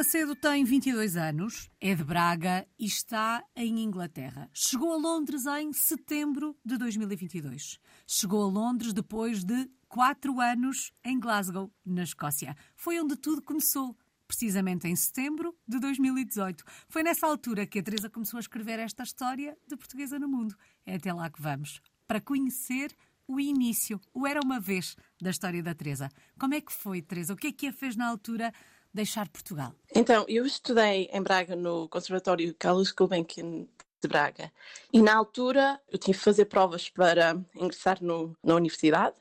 Macedo tem 22 anos, é de Braga e está em Inglaterra. Chegou a Londres em setembro de 2022. Chegou a Londres depois de quatro anos em Glasgow, na Escócia. Foi onde tudo começou precisamente em setembro de 2018. Foi nessa altura que a Teresa começou a escrever esta história de Portuguesa no Mundo. É até lá que vamos, para conhecer o início, o era uma vez da história da Teresa. Como é que foi, Teresa? O que é que a fez na altura deixar Portugal? Então, eu estudei em Braga no Conservatório Carlos Gulbenkian de Braga e na altura eu tinha que fazer provas para ingressar no, na universidade,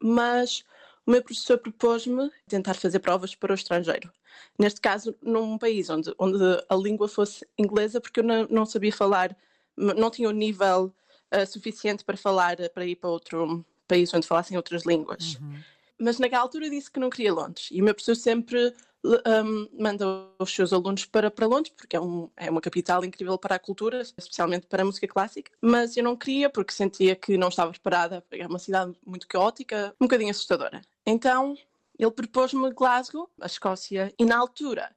mas o meu professor propôs-me tentar fazer provas para o estrangeiro. Neste caso, num país onde, onde a língua fosse inglesa, porque eu não, não sabia falar, não tinha o nível uh, suficiente para falar, para ir para outro país onde falassem outras línguas. Uhum. Mas naquela altura disse que não queria Londres. E o meu professor sempre um, manda os seus alunos para, para Londres, porque é, um, é uma capital incrível para a cultura, especialmente para a música clássica. Mas eu não queria, porque sentia que não estava preparada. É uma cidade muito caótica, um bocadinho assustadora. Então ele propôs-me Glasgow, a Escócia, e na altura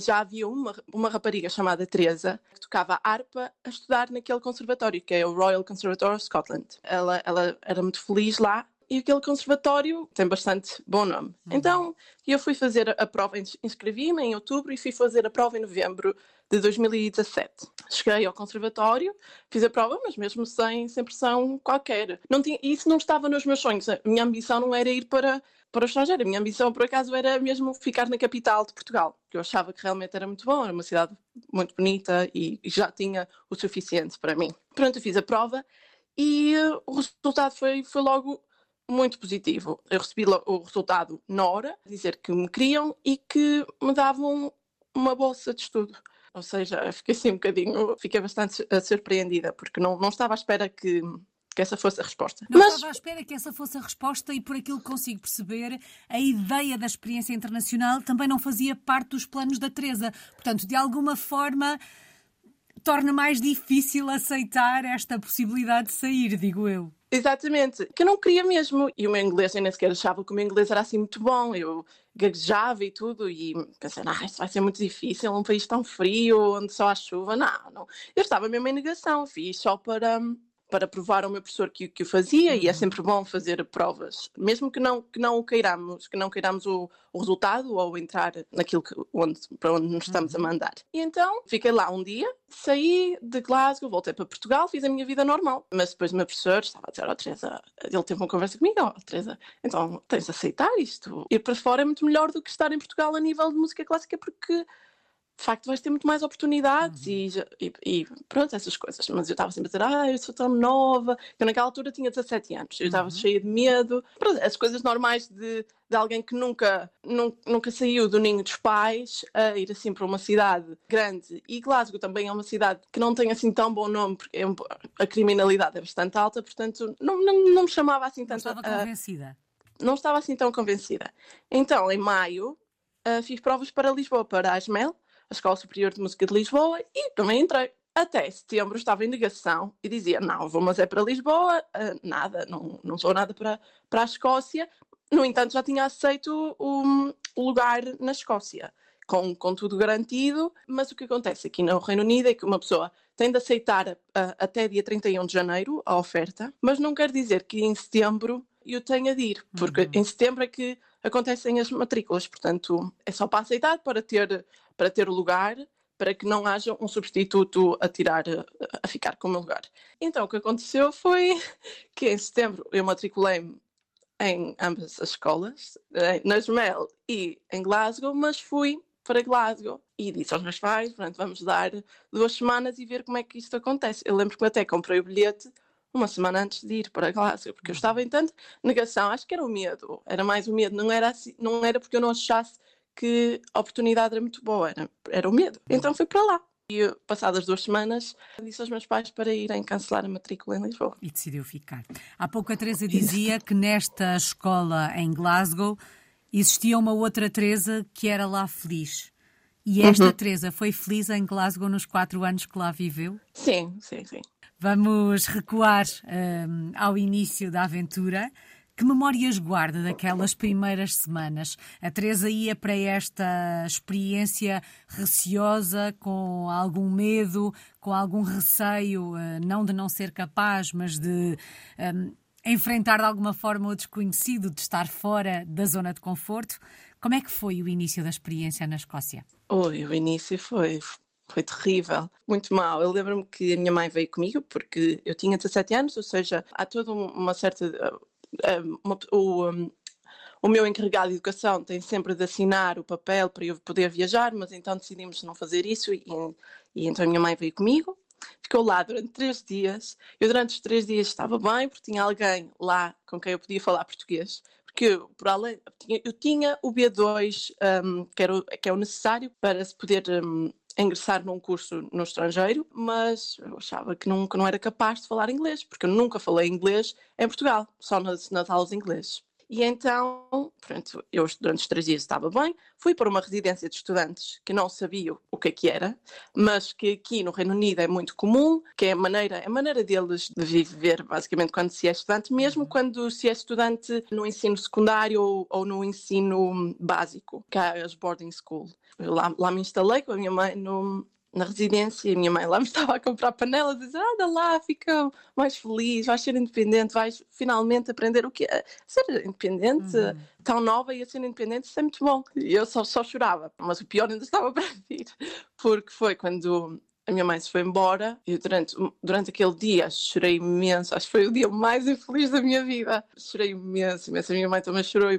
já havia uma, uma rapariga chamada Teresa que tocava harpa a estudar naquele conservatório, que é o Royal Conservatoire of Scotland. Ela, ela era muito feliz lá e aquele conservatório tem bastante bom nome. Uhum. Então eu fui fazer a prova, inscrevi-me em outubro e fui fazer a prova em novembro de 2017. Cheguei ao conservatório, fiz a prova, mas mesmo sem, sem pressão qualquer. Não tinha, isso não estava nos meus sonhos. A minha ambição não era ir para para o estrangeiro. A minha ambição, por acaso, era mesmo ficar na capital de Portugal, que eu achava que realmente era muito bom, era uma cidade muito bonita e já tinha o suficiente para mim. Pronto, eu fiz a prova e o resultado foi, foi logo muito positivo. Eu recebi o resultado na hora, dizer que me queriam e que me davam uma bolsa de estudo. Ou seja, fiquei assim um bocadinho, fiquei bastante surpreendida, porque não, não estava à espera que que essa fosse a resposta. Não Mas... estava à espera que essa fosse a resposta e por aquilo que consigo perceber, a ideia da experiência internacional também não fazia parte dos planos da Teresa. Portanto, de alguma forma torna mais difícil aceitar esta possibilidade de sair, digo eu. Exatamente, que eu não queria mesmo. E o meu inglês, eu nem sequer achava que o meu inglês era assim muito bom. Eu gaguejava e tudo, e pensei, ah, isso vai ser muito difícil, um país tão frio, onde só há chuva. Não, não. Eu estava mesmo em negação, fiz só para, para provar ao meu professor que, que o fazia uhum. e é uhum. sempre bom fazer provas, mesmo que não que não queiramos, que não queiramos o, o resultado ou entrar naquilo que, onde, para onde nos estamos uhum. a mandar. E então fiquei lá um dia, saí de Glasgow, voltei para Portugal, fiz a minha vida normal. Mas depois o meu professor estava a dizer, ó oh, Teresa, ele teve uma conversa comigo, ó oh, Teresa, então tens de aceitar isto. Ir para fora é muito melhor do que estar em Portugal a nível de música clássica porque de facto vais ter muito mais oportunidades uhum. e, e, e, pronto, essas coisas. Mas eu estava sempre a dizer, ah, eu sou tão nova. Eu naquela altura tinha 17 anos, eu estava uhum. cheia de medo. Pronto, as coisas normais de, de alguém que nunca, nunca, nunca saiu do ninho dos pais a ir assim para uma cidade grande. E Glasgow também é uma cidade que não tem assim tão bom nome, porque é um, a criminalidade é bastante alta, portanto não, não, não me chamava assim tanto. Não estava convencida. não estava assim tão convencida. Então, em maio, uh, fiz provas para Lisboa, para a Asmel a Escola Superior de Música de Lisboa e também entrei. Até setembro estava em negação e dizia: Não, vou, mas é para Lisboa, uh, nada, não, não sou nada para, para a Escócia. No entanto, já tinha aceito o, o lugar na Escócia, com, com tudo garantido. Mas o que acontece aqui no Reino Unido é que uma pessoa tem de aceitar uh, até dia 31 de janeiro a oferta, mas não quer dizer que em setembro eu tenha de ir, porque uhum. em setembro é que acontecem as matrículas, portanto é só para aceitar, para ter, para ter o lugar, para que não haja um substituto a tirar, a ficar com o meu lugar. Então o que aconteceu foi que em setembro eu matriculei-me em ambas as escolas, na Jumel e em Glasgow, mas fui para Glasgow e disse aos meus pais, pronto, vamos dar duas semanas e ver como é que isto acontece. Eu lembro que até comprei o bilhete uma semana antes de ir para Glasgow, porque eu uhum. estava em tanta negação, acho que era o medo, era mais o medo, não era, assim, não era porque eu não achasse que a oportunidade era muito boa, era, era o medo. Então fui para lá. E passadas duas semanas, disse aos meus pais para irem cancelar a matrícula em Lisboa. E decidiu ficar. Há pouco a Teresa dizia que nesta escola em Glasgow existia uma outra Teresa que era lá feliz. E esta uhum. Teresa foi feliz em Glasgow nos quatro anos que lá viveu? Sim, sim, sim. Vamos recuar um, ao início da aventura. Que memórias guarda daquelas primeiras semanas? A Teresa ia para esta experiência receosa, com algum medo, com algum receio, eh, não de não ser capaz, mas de um, enfrentar de alguma forma o desconhecido, de estar fora da zona de conforto. Como é que foi o início da experiência na Escócia? Oi, o início foi foi terrível, muito mal. Eu lembro-me que a minha mãe veio comigo porque eu tinha 17 anos, ou seja, há toda uma certa. Uma, o, o meu encarregado de educação tem sempre de assinar o papel para eu poder viajar, mas então decidimos não fazer isso e, e então a minha mãe veio comigo. Ficou lá durante três dias. Eu, durante os três dias, estava bem, porque tinha alguém lá com quem eu podia falar português. Porque, por além, eu tinha o B2, um, que, era o, que é o necessário para se poder um, ingressar num curso no estrangeiro, mas eu achava que não, que não era capaz de falar inglês, porque eu nunca falei inglês em Portugal, só nas, nas aulas de inglês. E então, pronto, eu durante os três dias estava bem, fui para uma residência de estudantes que não sabia o que é que era, mas que aqui no Reino Unido é muito comum, que é a maneira, a maneira deles de viver, basicamente, quando se é estudante, mesmo uhum. quando se é estudante no ensino secundário ou, ou no ensino básico, que é as boarding school. Eu lá, lá me instalei com a minha mãe no, na residência e a minha mãe lá me estava a comprar panelas e dizer, anda lá, fica mais feliz, vais ser independente, vais finalmente aprender o que é ser independente, uhum. tão nova e a ser independente, isso é muito bom. E eu só, só chorava, mas o pior ainda estava para vir, porque foi quando a minha mãe se foi embora e durante, durante aquele dia chorei imenso, acho que foi o dia mais infeliz da minha vida. Chorei imenso, imenso. A minha mãe também chorou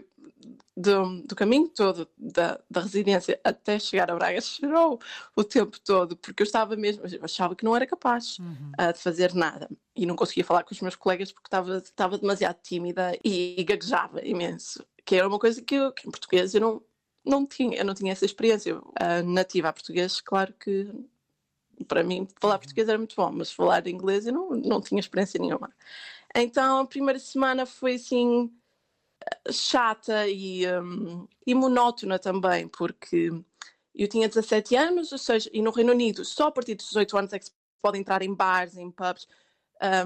do, do caminho todo da, da residência até chegar a Braga, chorou o tempo todo, porque eu estava mesmo, eu achava que não era capaz uhum. uh, de fazer nada e não conseguia falar com os meus colegas porque estava, estava demasiado tímida e, e gaguejava imenso, que era uma coisa que, eu, que em português eu não, não tinha, eu não tinha essa experiência. Uh, nativa a português, claro que para mim falar uhum. português era muito bom, mas falar inglês eu não, não tinha experiência nenhuma. Então a primeira semana foi assim chata e, um, e monótona também, porque eu tinha 17 anos, ou seja, e no Reino Unido só a partir dos 18 anos é que se pode entrar em bares, em pubs,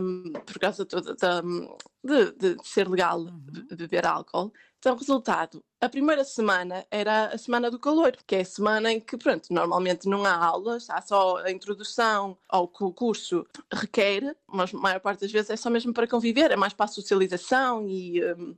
um, por causa toda de, de, de, ser legal uhum. beber álcool. Então, resultado, a primeira semana era a semana do calor, que é a semana em que, pronto, normalmente não há aulas, há só a introdução ao que o curso requer, mas a maior parte das vezes é só mesmo para conviver, é mais para a socialização e, um,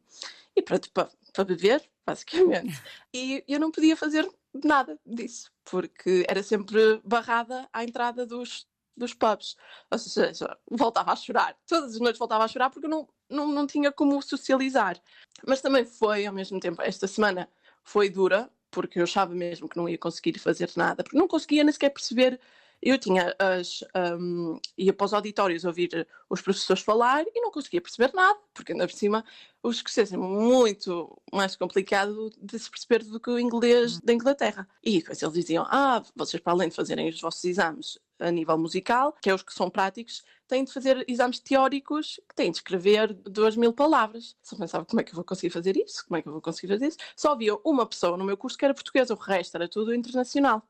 e pronto, para, para beber, basicamente. E eu não podia fazer nada disso, porque era sempre barrada à entrada dos, dos pubs. Ou seja, voltava a chorar. Todas as noites voltava a chorar porque não, não, não tinha como socializar. Mas também foi, ao mesmo tempo, esta semana foi dura, porque eu achava mesmo que não ia conseguir fazer nada, porque não conseguia nem sequer perceber eu tinha as. Um, ia para os auditórios ouvir os professores falar e não conseguia perceber nada, porque ainda por cima os escoceses é muito mais complicado de se perceber do que o inglês da Inglaterra. E depois eles diziam: Ah, vocês, para além de fazerem os vossos exames a nível musical, que é os que são práticos, têm de fazer exames teóricos que têm de escrever duas mil palavras. Só pensava como é que eu vou conseguir fazer isso? Como é que eu vou conseguir fazer isso? Só havia uma pessoa no meu curso que era portuguesa, o resto era tudo internacional.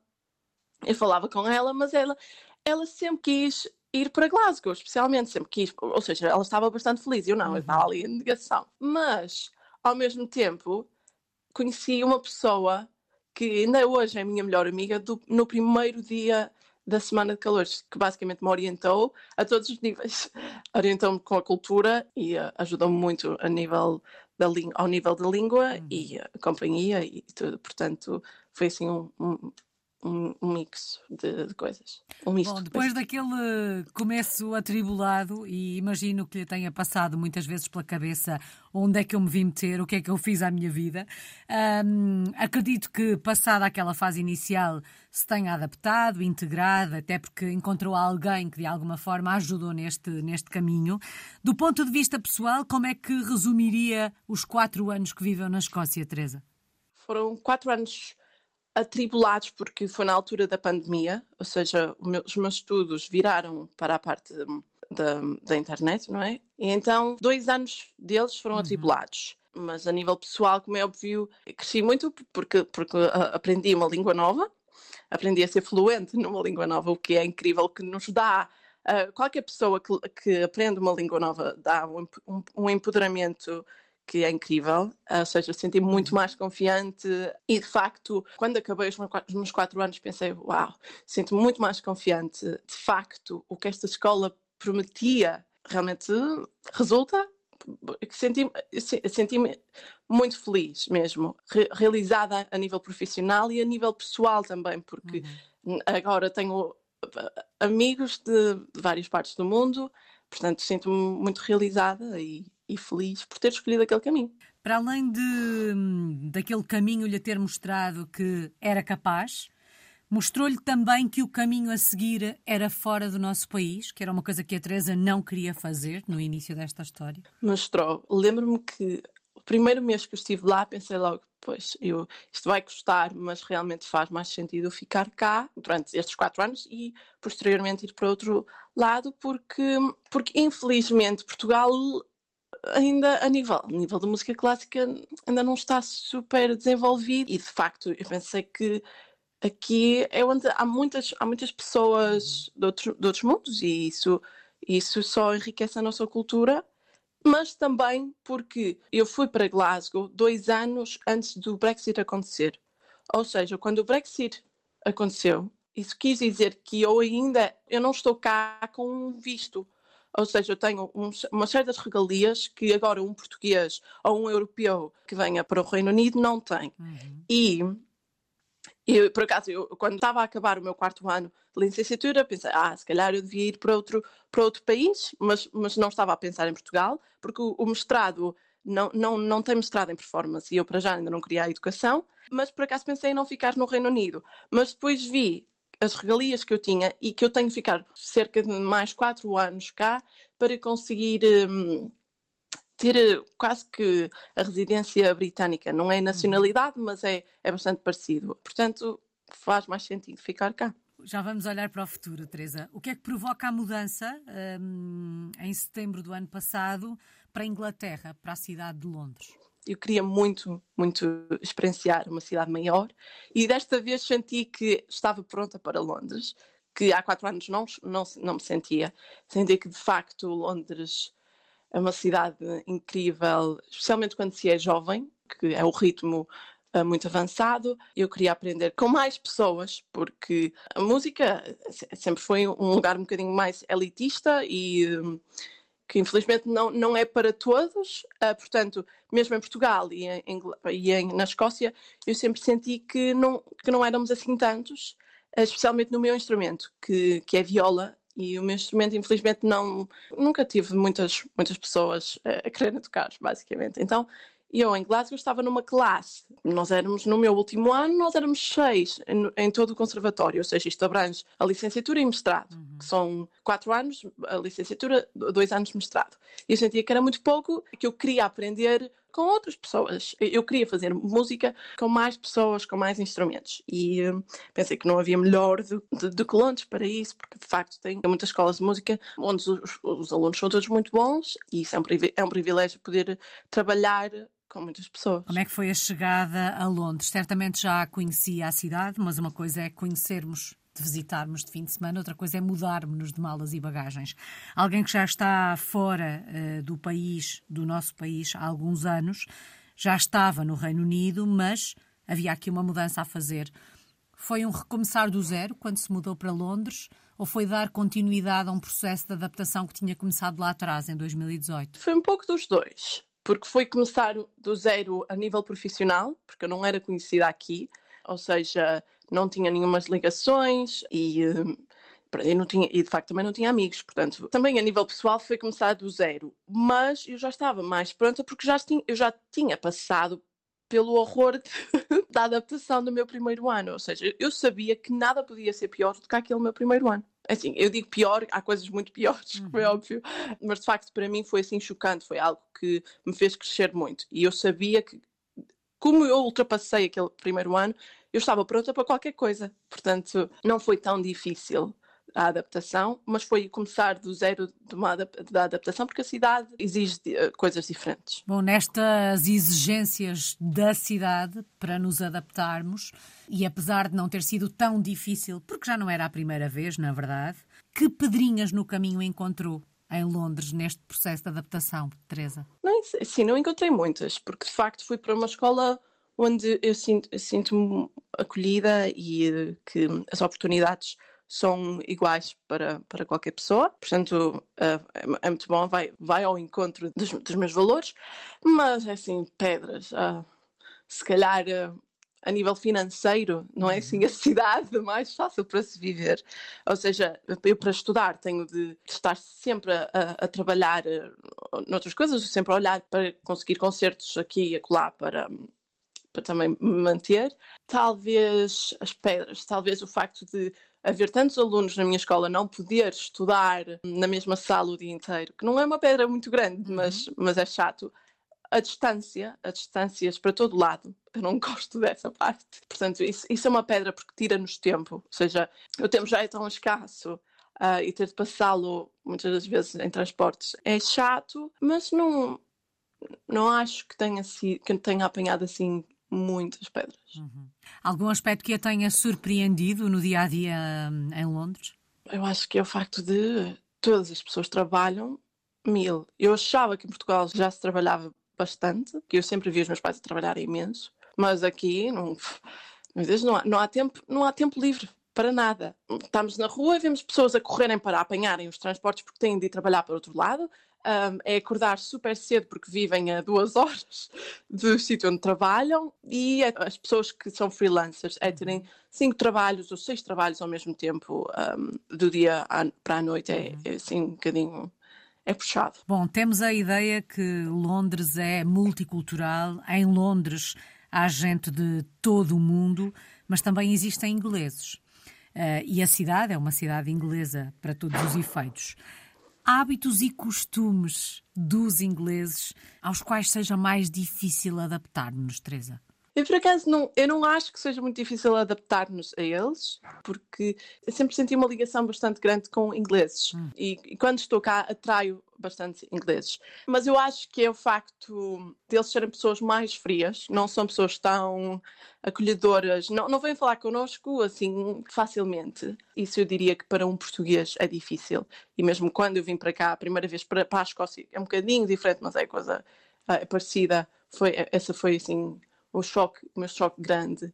Eu falava com ela, mas ela, ela sempre quis ir para Glasgow, especialmente, sempre quis, ou seja, ela estava bastante feliz, eu não, eu estava ali em negação. Mas, ao mesmo tempo, conheci uma pessoa que ainda hoje é minha melhor amiga do, no primeiro dia da Semana de Calores, que basicamente me orientou a todos os níveis. Orientou-me com a cultura e uh, ajudou-me muito a nível da ao nível da língua uhum. e a companhia e tudo. Portanto, foi assim um, um um, um mix de, de, coisas. Um Bom, depois daquele começo atribulado, e imagino que lhe tenha passado muitas vezes pela cabeça onde é que eu me vim meter, o que é que eu fiz à minha vida, hum, acredito que, passada aquela fase inicial, se tenha adaptado, integrado, até porque encontrou alguém que de alguma forma ajudou neste, neste caminho. Do ponto de vista pessoal, como é que resumiria os quatro anos que viveu na Escócia, Teresa? Foram quatro anos atribulados porque foi na altura da pandemia, ou seja, os meus estudos viraram para a parte da, da internet, não é? E então dois anos deles foram uhum. atribulados. Mas a nível pessoal, como é óbvio, cresci muito porque, porque aprendi uma língua nova, aprendi a ser fluente numa língua nova, o que é incrível, que nos dá Uh, qualquer pessoa que, que, aprende uma língua nova dá um, um, um, empoderamento que é incrível, ou seja, eu senti-me muito uhum. mais confiante e de facto, quando acabei os meus quatro anos, pensei, uau, sinto-me muito mais confiante. De facto, o que esta escola prometia realmente resulta. Senti-me senti muito feliz mesmo, realizada a nível profissional e a nível pessoal também, porque uhum. agora tenho eh, amigos de várias partes do mundo, portanto sinto-me muito realizada e, e feliz por ter escolhido aquele caminho. Para além de, daquele caminho lhe ter mostrado que era capaz, mostrou-lhe também que o caminho a seguir era fora do nosso país, que era uma coisa que a Teresa não queria fazer no início desta história? Mostrou. Lembro-me que o primeiro mês que eu estive lá, pensei logo, pois, eu, isto vai custar, mas realmente faz mais sentido eu ficar cá durante estes quatro anos e posteriormente ir para outro lado, porque, porque infelizmente Portugal ainda a nível, a nível da música clássica ainda não está super desenvolvido e de facto eu pensei que aqui é onde há muitas, há muitas pessoas de, outro, de outros mundos e isso, isso só enriquece a nossa cultura mas também porque eu fui para Glasgow dois anos antes do Brexit acontecer. Ou seja, quando o Brexit aconteceu, isso quis dizer que eu ainda eu não estou cá com um visto. Ou seja, eu tenho um, uma série de regalias que agora um português ou um europeu que venha para o Reino Unido não tem. Uhum. E eu, por acaso, eu, quando estava a acabar o meu quarto ano de licenciatura, pensei, ah, se calhar eu devia ir para outro, para outro país, mas, mas não estava a pensar em Portugal, porque o, o mestrado não, não, não tem mestrado em performance e eu para já ainda não queria a educação, mas por acaso pensei em não ficar no Reino Unido. Mas depois vi as regalias que eu tinha e que eu tenho que ficar cerca de mais quatro anos cá para conseguir hum, ter eh, quase que a residência britânica. Não é uhum. nacionalidade, mas é, é bastante parecido. Portanto, faz mais sentido ficar cá. Já vamos olhar para o futuro, Teresa. O que é que provoca a mudança hum, em setembro do ano passado para a Inglaterra, para a cidade de Londres? Eu queria muito, muito experienciar uma cidade maior e desta vez senti que estava pronta para Londres, que há quatro anos não, não, não me sentia. Senti que de facto Londres é uma cidade incrível, especialmente quando se é jovem, que é o ritmo uh, muito avançado. Eu queria aprender com mais pessoas, porque a música sempre foi um lugar um bocadinho mais elitista e. Que infelizmente não, não é para todos, uh, portanto, mesmo em Portugal e, em, e em, na Escócia, eu sempre senti que não, que não éramos assim tantos, uh, especialmente no meu instrumento, que, que é viola, e o meu instrumento, infelizmente, não, nunca tive muitas, muitas pessoas a, a quererem tocar, basicamente. Então, eu em Glasgow estava numa classe, nós éramos, no meu último ano, nós éramos seis em, em todo o conservatório, ou seja, isto abrange a licenciatura e mestrado, uhum. que são quatro anos, a licenciatura, dois anos de mestrado. E eu sentia que era muito pouco, que eu queria aprender com outras pessoas. Eu queria fazer música com mais pessoas, com mais instrumentos. E uh, pensei que não havia melhor do, do, do, que Londres para isso, porque de facto tem muitas escolas de música onde os, os alunos são todos muito bons e isso é um, é um privilégio poder trabalhar com muitas pessoas. Como é que foi a chegada a Londres? Certamente já conhecia a cidade, mas uma coisa é conhecermos de visitarmos de fim de semana, outra coisa é mudarmos-nos de malas e bagagens. Alguém que já está fora uh, do país, do nosso país, há alguns anos, já estava no Reino Unido, mas havia aqui uma mudança a fazer. Foi um recomeçar do zero quando se mudou para Londres ou foi dar continuidade a um processo de adaptação que tinha começado lá atrás, em 2018? Foi um pouco dos dois, porque foi começar do zero a nível profissional, porque eu não era conhecida aqui, ou seja, não tinha nenhumas ligações e, eh, e, não tinha, e de facto também não tinha amigos, portanto, também a nível pessoal foi começar do zero, mas eu já estava mais pronta porque já tinha, eu já tinha passado pelo horror de, da adaptação do meu primeiro ano, ou seja, eu sabia que nada podia ser pior do que aquele meu primeiro ano. Assim, eu digo pior, há coisas muito piores, uhum. como é uhum. óbvio, mas de facto para mim foi assim chocante, foi algo que me fez crescer muito. E eu sabia que, como eu ultrapassei aquele primeiro ano, eu estava pronta para qualquer coisa. Portanto, não foi tão difícil a adaptação, mas foi começar do zero de uma da adaptação, porque a cidade exige uh, coisas diferentes. Bom, nestas exigências da cidade para nos adaptarmos, e apesar de não ter sido tão difícil, porque já não era a primeira vez, na verdade, que pedrinhas no caminho encontrou em Londres neste processo de adaptação, Teresa? Não, sim, não encontrei muitas, porque de facto fui para uma escola onde eu sinto-me sinto acolhida e eh, que as oportunidades são iguais para, para qualquer pessoa, portanto é, é muito bom, vai, vai ao encontro dos, dos meus valores, mas assim, pedras, uh, se calhar uh, a nível financeiro não é assim uhum. a cidade mais fácil para se viver, ou seja, eu para estudar tenho de estar sempre a, a trabalhar uh, noutras coisas, sempre a olhar para conseguir concertos aqui e acolá para para também me manter. Talvez as pedras, talvez o facto de haver tantos alunos na minha escola não poder estudar na mesma sala o dia inteiro, que não é uma pedra muito grande, uhum. mas, mas é chato. A distância, as distâncias para todo lado, eu não gosto dessa parte. Portanto, isso, isso é uma pedra porque tira-nos tempo. Ou seja, o tempo já é tão escasso uh, e ter de passá-lo muitas das vezes em transportes é chato, mas não, não acho que tenha, que tenha apanhado assim muitas pedras. Uhum. Algum aspecto que a tenha surpreendido no dia a dia hum, em Londres? Eu acho que é o facto de todas as pessoas trabalham mil. Eu achava que em Portugal já se trabalhava bastante, que eu sempre vi os meus pais a trabalhar imenso, mas aqui não, não há, não há tempo, não há tempo livre para nada. Estamos na rua, vemos pessoas a correrem para apanharem os transportes porque têm de ir trabalhar para outro lado um, é acordar super cedo porque vivem a duas horas do sítio onde trabalham e as pessoas que são freelancers é terem uhum. cinco trabalhos ou seis trabalhos ao mesmo tempo um, do dia para a noite é, uhum. é assim um bocadinho é puxado. Bom, temos a ideia que Londres é multicultural. Em Londres há gente de todo o mundo, mas também existem ingleses. Uh, e a cidade é uma cidade inglesa para todos os efeitos hábitos e costumes dos ingleses aos quais seja mais difícil adaptar-nos, Teresa? Eu, por acaso, não, eu não acho que seja muito difícil adaptar-nos a eles, porque eu sempre senti uma ligação bastante grande com ingleses. Hum. E, e, quando estou cá, atraio bastante ingleses. Mas eu acho que é o facto deles serem pessoas mais frias, não são pessoas tão acolhedoras, não, não vêm falar connosco assim facilmente. Isso eu diria que para um português é difícil. E mesmo quando eu vim para cá, a primeira vez para, para a Escócia, é um bocadinho diferente, mas é coisa é parecida. Foi, essa foi assim o choque, o meu choque grande.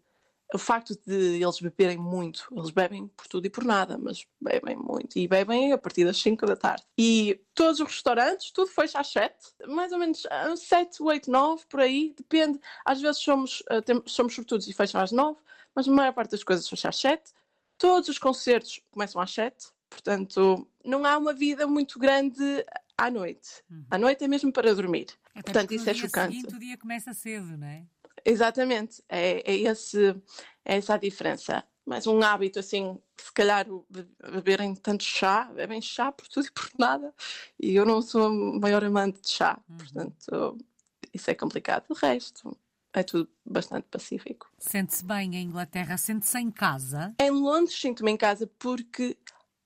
O facto de eles beberem muito, eles bebem por tudo e por nada, mas bebem muito e bebem a partir das 5 da tarde. E todos os restaurantes, tudo fecha às 7, mais ou menos 7, 8, 9, por aí, depende. Às vezes somos, temos, somos sortudos e fecham às 9, mas a maior parte das coisas fecha às 7. Todos os concertos começam às 7, portanto, não há uma vida muito grande à noite. Uhum. À noite é mesmo para dormir. Até portanto, isso é chocante. Seguinte, o dia começa cedo, não é? Exatamente, é, é, esse, é essa a diferença. Mas um hábito assim, se calhar beberem tanto chá, bebem chá por tudo e por nada, e eu não sou a maior amante de chá, uhum. portanto isso é complicado. O resto é tudo bastante pacífico. Sente-se bem em Inglaterra? Sente-se em casa? Em Londres sinto-me em casa porque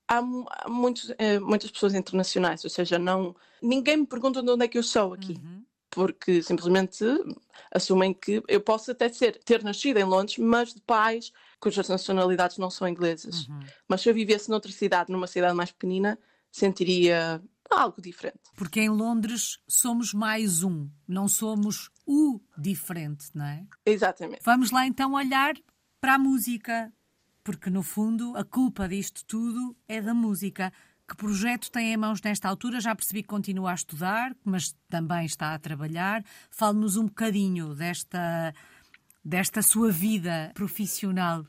há, há muitos, é, muitas pessoas internacionais, ou seja, não ninguém me pergunta de onde é que eu sou aqui. Uhum porque simplesmente assumem que eu posso até ser, ter nascido em Londres, mas de pais cujas nacionalidades não são inglesas. Uhum. Mas se eu vivesse noutra cidade, numa cidade mais pequenina, sentiria algo diferente. Porque em Londres somos mais um, não somos o diferente, não é? Exatamente. Vamos lá então olhar para a música, porque no fundo a culpa disto tudo é da música. Que projeto tem em mãos nesta altura? Já percebi que continua a estudar, mas também está a trabalhar. Fale-nos um bocadinho desta, desta sua vida profissional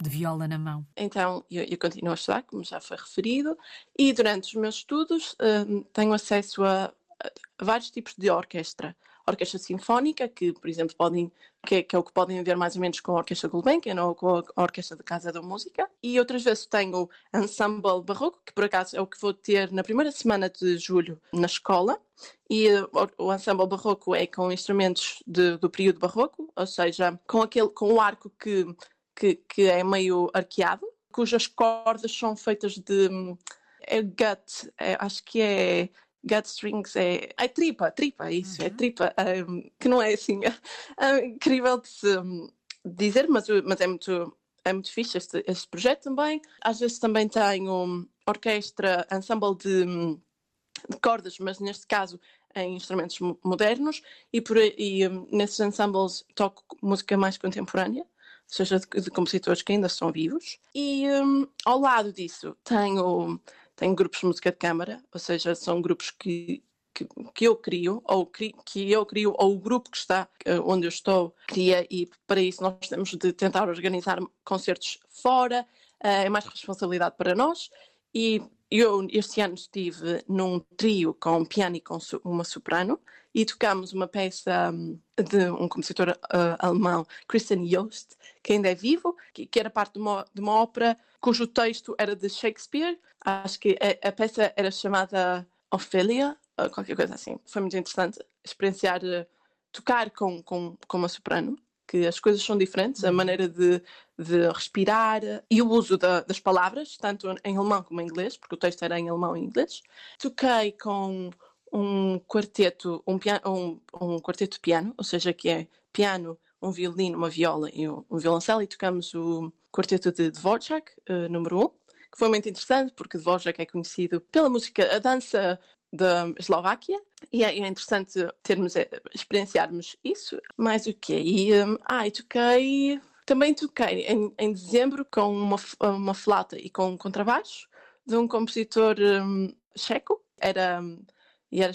de viola na mão. Então, eu, eu, continuo a estudar, como já foi referido, e durante os meus estudos um, tenho acesso a, a vários tipos de orquestra orquestra sinfónica, que, por exemplo, podem, que, é, que é o que podem ver mais ou menos com a Orquestra Gulbenkian ou com a Orquestra da Casa da Música. E outras vezes tenho ensemble barroco, que por acaso é o que vou ter na primeira semana de julho na escola. E o, o ensemble barroco é com instrumentos de, do período barroco, ou seja, com, aquele, com o arco que, que, que é meio arqueado, cujas cordas são feitas de é gut, é, acho que é gut strings é, é tripa, tripa, é isso, é uhum. é tripa, um, que não é assim um, incrível de se um, dizer, mas, mas é muito é muito fixe este, este projeto também. Às vezes também tenho orquestra, ensemble de de cordas, mas neste caso em instrumentos modernos, e, por, e um, nesses ensembles toco música mais contemporânea, seja de, de compositores que ainda são vivos. E um, ao lado disso tenho, tenho grupos de música de câmara, ou seja, são grupos que, que, que eu crio, ou que, que eu crio, ou o grupo que está uh, onde eu estou cria, e para isso nós temos de tentar organizar concertos fora, uh, é mais responsabilidade para nós. E eu este ano estive num trio com piano e com uma soprano e tocámos uma peça hum, de um compositor uh, alemão, Christian Jost, que ainda é vivo, que, que, era parte de uma, de uma ópera cujo texto era de Shakespeare. Acho que a, a peça era chamada Ophelia, qualquer coisa assim. Foi muito interessante experienciar uh, tocar com, com, com uma soprano que as coisas são diferentes, a uhum. maneira de, de respirar e o uso da, das palavras, tanto em alemão como em inglês, porque o texto era em alemão e inglês. Toquei com um quarteto, um, um, um quarteto de piano, ou seja, que é piano, um violino, uma viola e um, um violoncelo, e tocamos o quarteto de Dvorak, uh, número 1, um, que foi muito interessante, porque Dvorak é conhecido pela música, a dança da Eslováquia e é, é interessante termos, eh, experienciarmos isso. Mais o quê? E, um, ah, e toquei, também toquei em, em dezembro com uma, uma flauta e com um contrabaixo de um compositor um, checo. Era, um, e era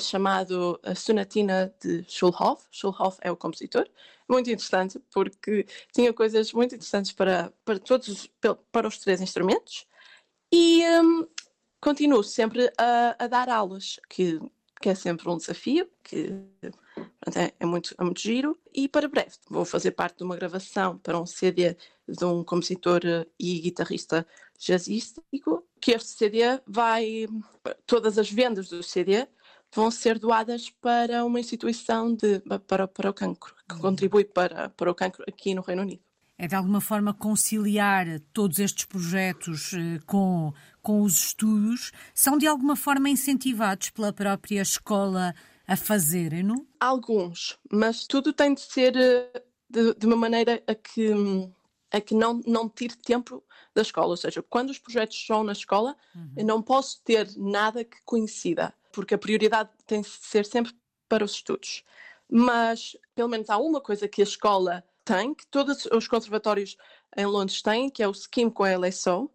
chamado a Sonatina de Schulhoff. Schulhoff é o compositor. Muito interessante, porque tinha coisas muito interessantes para, para todos, para os três instrumentos. E um, continuo sempre a, a dar aulas, que, que é sempre um desafio, que é, é, muito, é muito giro. E para breve vou fazer parte de uma gravação para um CD de um compositor e guitarrista jazzístico, que este CD vai, todas as vendas do CD vão ser doadas para uma instituição de, para, para o cancro, que uhum. contribui para, para o cancro aqui no Reino Unido. É de alguma forma conciliar todos estes projetos eh, com com os estudos, são de alguma forma incentivados pela própria escola a fazerem-no? Alguns, mas tudo tem de ser eh, de, de, uma maneira a que, a que não, não tire tempo da escola. Ou seja, quando os projetos são na escola, uhum. eu não posso ter nada que coincida, porque a prioridade tem de ser sempre para os estudos. Mas, pelo menos, há uma coisa que a escola tem, que todos os conservatórios em Londres têm, que é o scheme com a LSO,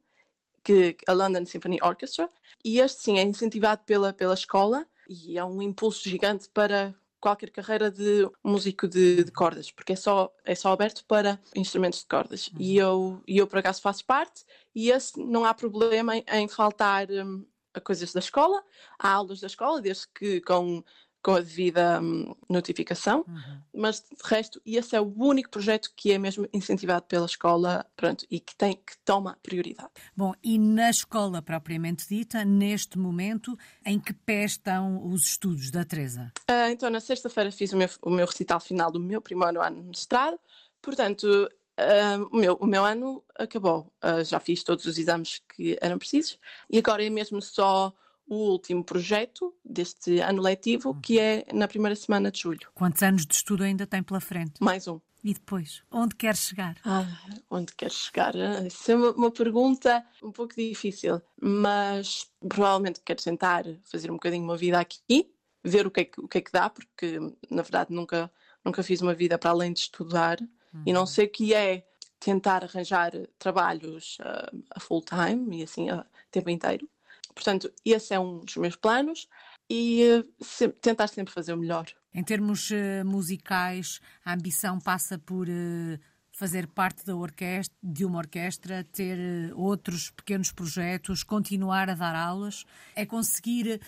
que a London Symphony Orchestra, e este sim é incentivado pela, pela escola e é um impulso gigante para qualquer carreira de músico de, de, cordas, porque é só, é só aberto para instrumentos de cordas. Uhum. E eu, eu, por acaso, faço parte, e esse não há problema em, em faltar um, a coisas da escola, há aulas da escola, desde que com com a devida hum, notificação, uhum. mas de resto, esse é o único projeto que é mesmo incentivado pela escola pronto, e que tem que toma prioridade. Bom, e na escola propriamente dita, neste momento, em que pé estão os estudos da Teresa? Uh, então, na sexta-feira fiz o meu, o meu recital final do meu primeiro ano no mestrado, portanto, uh, o, meu, o meu ano acabou. Uh, já fiz todos os exames que eram precisos e agora é mesmo só o último projeto deste ano letivo, uhum. que é na primeira semana de julho. Quantos anos de estudo ainda tem pela frente? Mais um. E depois, onde quer chegar? Ah, onde quer chegar? Isso é uma, uma, pergunta um pouco difícil, mas provavelmente quero tentar fazer um bocadinho uma vida aqui, ver o que é que, o que, é que dá, porque na verdade nunca, nunca fiz uma vida para além de estudar uhum. e não sei o que é tentar arranjar trabalhos uh, a full time e assim a tempo inteiro. Portanto, esse é um dos meus planos e uh, tentar sempre fazer o melhor. Em termos uh, musicais, a ambição passa por fazer parte da orquestra, de uma orquestra, ter outros pequenos projetos, continuar a dar aulas, é conseguir,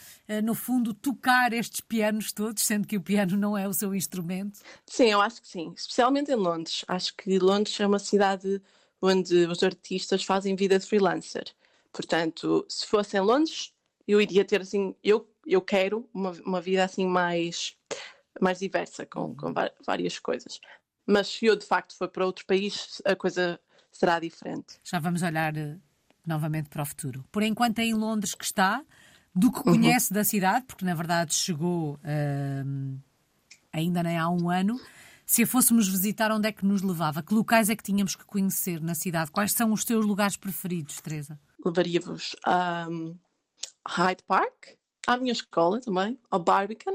no fundo, tocar estes pianos todos, sendo que o piano não é o seu instrumento? Sim, eu acho que sim, especialmente em Londres. Acho que Londres é uma cidade onde os artistas fazem vida de freelancer. Portanto, se fosse em Londres, eu iria ter assim, eu, eu quero uma, uma vida assim mais, mais diversa, com, com várias coisas. Mas se eu de facto for para outro país, a coisa será diferente. Já vamos olhar uh, novamente para o futuro. Por enquanto é em Londres que está, do que conhece uhum. da cidade, porque na verdade chegou uh, ainda nem há um ano. Se a fôssemos visitar, onde é que nos levava? Que locais é que tínhamos que conhecer na cidade? Quais são os teus lugares preferidos, Teresa? levaria-vos a um, Hyde Park, à minha escola também, ao Barbican,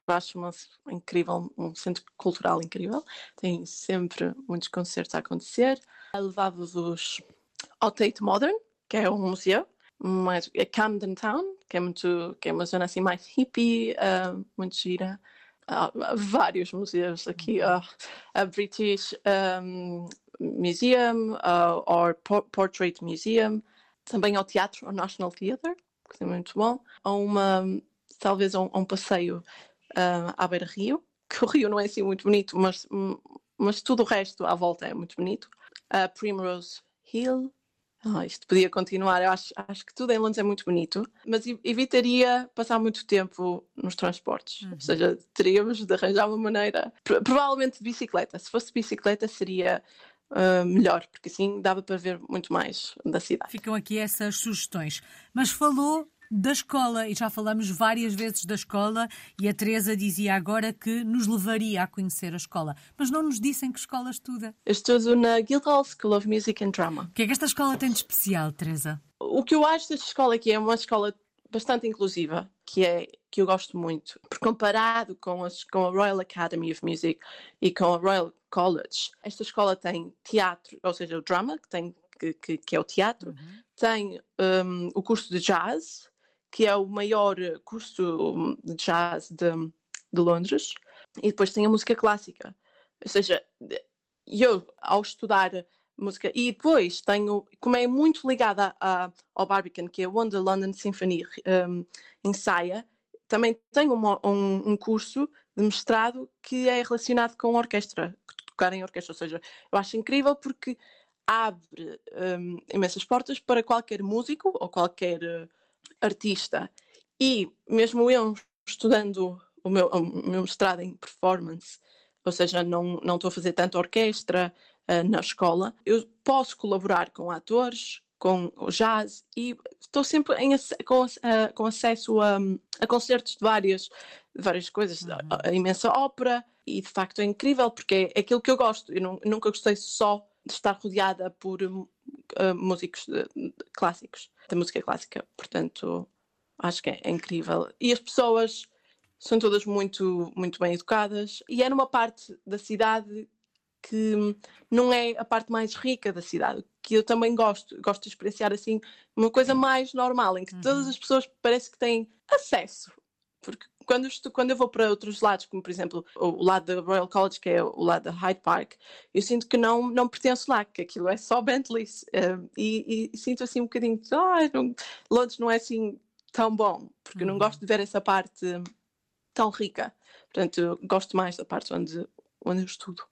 porque eu acho uma, incrível, um centro cultural incrível. Tem sempre muitos concertos a acontecer. Levava-vos ao Tate Modern, que é um museu, mas é Camden Town, que é, muito, que é uma zona assim mais hippie, uh, muito gira. Uh, vários museus aqui, uh, a British um, Museum, uh, or Portrait Museum, também ao teatro, ao National Theatre, que é muito bom, a uma, talvez a um, a um passeio uh, à beira-rio, que o rio não é assim muito bonito, mas, mas tudo o resto à volta é muito bonito. Uh, Primrose Hill, Oh, isto podia continuar, eu acho, acho que tudo em Londres é muito bonito, mas evitaria passar muito tempo nos transportes. Uhum. Ou seja, teríamos de arranjar uma maneira, provavelmente de bicicleta. Se fosse bicicleta seria uh, melhor, porque assim dava para ver muito mais da cidade. Ficam aqui essas sugestões. Mas falou da escola, e já falamos várias vezes da escola, e a Teresa dizia agora que nos levaria a conhecer a escola, mas não nos disse em que escola estuda. Eu estudo na Guildhall School of Music and Drama. O que é que esta escola tem de especial, Teresa? O que eu acho desta escola aqui é uma escola bastante inclusiva, que é que eu gosto muito, porque comparado com, as, com a Royal Academy of Music e com a Royal College, esta escola tem teatro, ou seja, o drama, que, tem, que, que, que é o teatro, uhum. tem um, o curso de jazz, que é o maior curso de jazz de, de Londres, e depois tem a música clássica. Ou seja, eu, ao estudar música, e depois tenho, como é muito ligada a, ao Barbican, que é onde a London Symphony um, ensaia, também tenho uma, um, um, curso de mestrado que é relacionado com orquestra, tocar em orquestra. Ou seja, eu acho incrível porque abre um, imensas portas para qualquer músico ou qualquer artista. E mesmo eu estudando o meu, o meu mestrado em performance, ou seja, não, não estou a fazer tanto orquestra uh, na escola, eu posso colaborar com atores, com o jazz e estou sempre em, com, uh, com, acesso a, a, concertos de várias, de várias coisas, uhum. a, a, imensa ópera e de facto é incrível porque é aquilo que eu gosto. Eu não, nunca gostei só de estar rodeada por uh, músicos de, de, clássicos da música clássica. Portanto, acho que é, é incrível. E as pessoas são todas muito, muito bem educadas e é numa parte da cidade que não é a parte mais rica da cidade, que eu também gosto, gosto de experienciar assim uma coisa mais normal, em que uhum. todas as pessoas parece que têm acesso, porque quando, estou, quando eu vou para outros lados, como por exemplo o lado da Royal College, que é o lado da Hyde Park, eu sinto que não, não pertenço lá, que aquilo é só Bentleys. Uh, e, e, sinto assim um bocadinho de ah, não, Londres não é assim tão bom, porque eu não gosto de ver essa parte tão rica. Portanto, gosto mais da parte onde, onde eu estudo.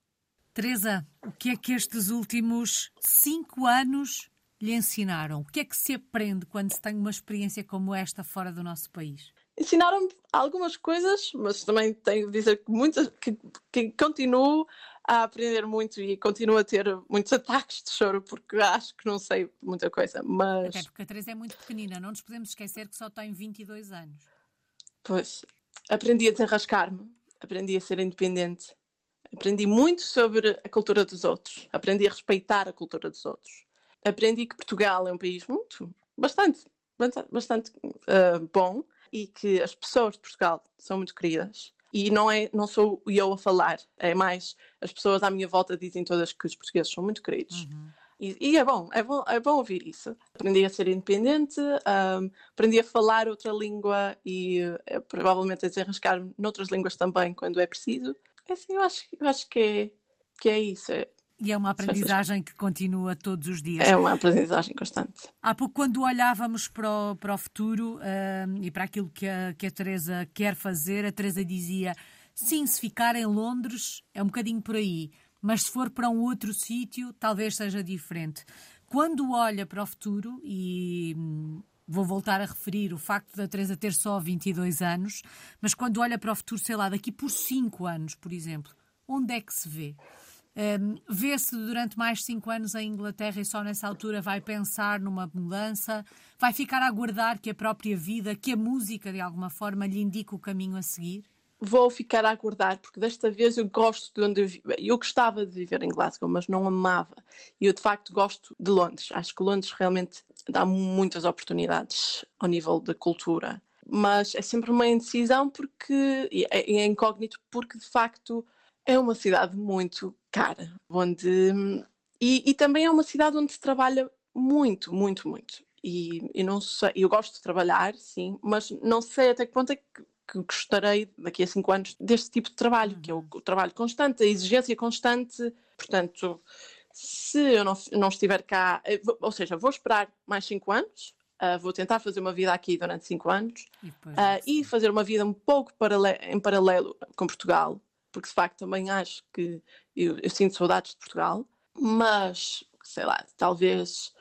Teresa, o que é que estes últimos cinco anos lhe ensinaram? O que é que se aprende quando se tem uma experiência como esta fora do nosso país? Ensinaram-me algumas coisas, mas também tenho de dizer que, muitas, que, que continuo a aprender muito e continuo a ter muitos ataques de choro porque acho que não sei muita coisa, mas... Até porque a Teresa é muito pequenina, não nos podemos esquecer que só tem 22 anos. Pois, aprendi a desenrascar-me, aprendi a ser independente, aprendi muito sobre a cultura dos outros, aprendi a respeitar a cultura dos outros, aprendi que Portugal é um país muito, bastante, bastante, bastante uh, bom, e que as pessoas de Portugal são muito queridas. E não, é, não sou eu a falar, é mais as pessoas à minha volta dizem todas que os portugueses são muito queridos. Uhum. E, e, é bom, é bom, é bom ouvir isso. Aprendi a ser independente, um, aprendi a falar outra língua e uh, provavelmente a desenrascar-me noutras línguas também quando é preciso. É assim, eu acho, eu acho que, é, que é isso. É, e é uma aprendizagem que continua todos os dias. É uma aprendizagem constante. Há pouco, quando olhávamos para o, para o futuro uh, e para aquilo que a, que a Teresa quer fazer, a Teresa dizia: sim, se ficar em Londres é um bocadinho por aí, mas se for para um outro sítio, talvez seja diferente. Quando olha para o futuro, e hum, vou voltar a referir o facto da Teresa ter só 22 anos, mas quando olha para o futuro, sei lá, daqui por 5 anos, por exemplo, onde é que se vê? Um, Vê-se durante mais cinco anos em Inglaterra e só nessa altura vai pensar numa mudança, vai ficar a aguardar que a própria vida, que a música de alguma forma lhe indique o caminho a seguir? Vou ficar a aguardar, porque desta vez eu gosto de onde eu vivo. Eu gostava de viver em Glasgow, mas não amava. E eu de facto gosto de Londres. Acho que Londres realmente dá muitas oportunidades ao nível da cultura. mas é sempre uma indecisão porque é, é incógnito porque de facto é uma cidade muito cara, onde e, e, também é uma cidade onde se trabalha muito, muito, muito. E, e não sei, eu gosto de trabalhar, sim, mas não sei até que ponto é que, que gostarei daqui a cinco anos deste tipo de trabalho, que é o, uhum. o trabalho constante, a exigência constante. Portanto, se eu não, não estiver cá, eh, ou seja, vou esperar mais cinco anos, uh, vou tentar fazer uma vida aqui durante cinco anos e, uh, e fazer uma vida um pouco paralelo, em paralelo com Portugal, porque de facto também acho que eu, eu sinto saudades de Portugal, mas sei lá, talvez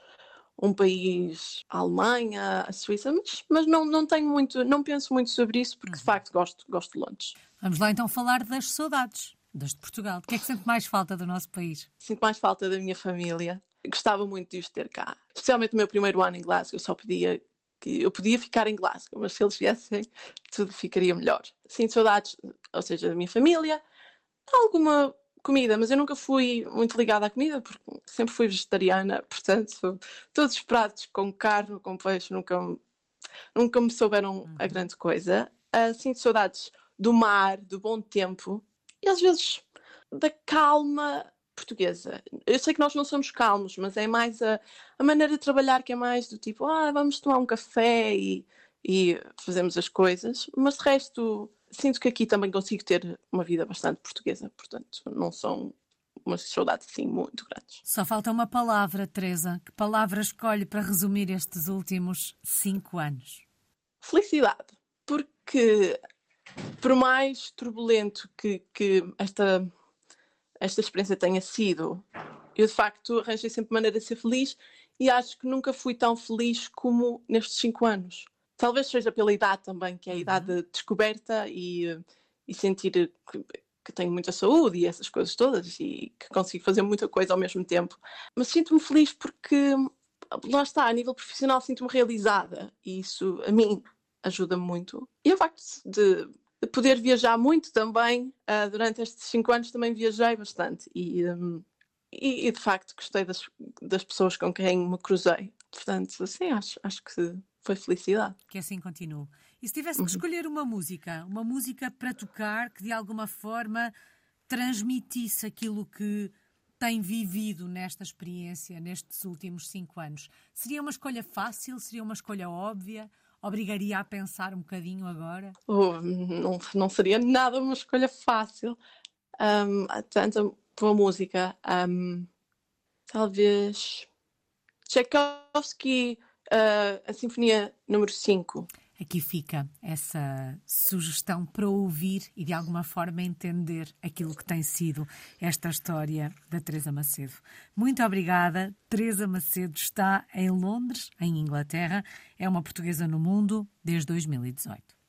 um país, a Alemanha, a Suíça, mas, mas, não, não tenho muito, não penso muito sobre isso, porque uhum. de facto gosto, gosto de Londres. Vamos lá então falar das saudades, das de Portugal. O que é que sente mais falta do nosso país? Sinto mais falta da minha família. Gostava muito de os ter cá. Especialmente no meu primeiro ano em Glasgow, eu só podia que eu podia ficar em Glasgow, mas se eles viessem, tudo ficaria melhor. Sinto saudades, ou seja, da minha família, alguma comida, mas eu nunca fui muito ligada à comida, porque sempre fui vegetariana, portanto, todos os pratos com carne, com peixe, nunca, nunca me souberam a uhum. grande coisa. Uh, sinto saudades do mar, do bom tempo e às vezes da calma portuguesa. Eu sei que nós não somos calmos, mas é mais a, a maneira de trabalhar que é mais do tipo, ah, vamos tomar um café e, e fazemos as coisas, mas de resto sinto que aqui também consigo ter uma vida bastante portuguesa, portanto, não são umas saudades assim muito grandes. Só falta uma palavra, Teresa. Que palavra escolhe para resumir estes últimos cinco anos? Felicidade. Porque, por mais turbulento que, que esta, esta experiência tenha sido, eu de facto arranjei sempre maneira de ser feliz e acho que nunca fui tão feliz como nestes cinco anos. Talvez seja pela idade também, que é a uhum. idade de descoberta e, e sentir que, que, tenho muita saúde e essas coisas todas e que consigo fazer muita coisa ao mesmo tempo. Mas sinto-me feliz porque, lá está, a nível profissional sinto-me realizada e isso a mim ajuda-me muito. E o facto de, de poder viajar muito também, uh, durante estes cinco anos também viajei bastante e, um, e, e, de facto gostei das, das pessoas com quem me cruzei. Portanto, assim, acho, acho que foi felicidade. Que assim continue. E se tivesse que uhum. escolher uma música, uma música para tocar que de alguma forma transmitisse aquilo que tem vivido nesta experiência, nestes últimos cinco anos, seria uma escolha fácil? Seria uma escolha óbvia? Obrigaria a pensar um bocadinho agora? Oh, não, não seria nada uma escolha fácil. Um, tanta boa música. Um, talvez Tchaikovsky uh, a Sinfonia número 5. Aqui fica essa sugestão para ouvir e de alguma forma entender aquilo que tem sido esta história da Teresa Macedo. Muito obrigada. Teresa Macedo está em Londres, em Inglaterra. É uma portuguesa no mundo desde 2018.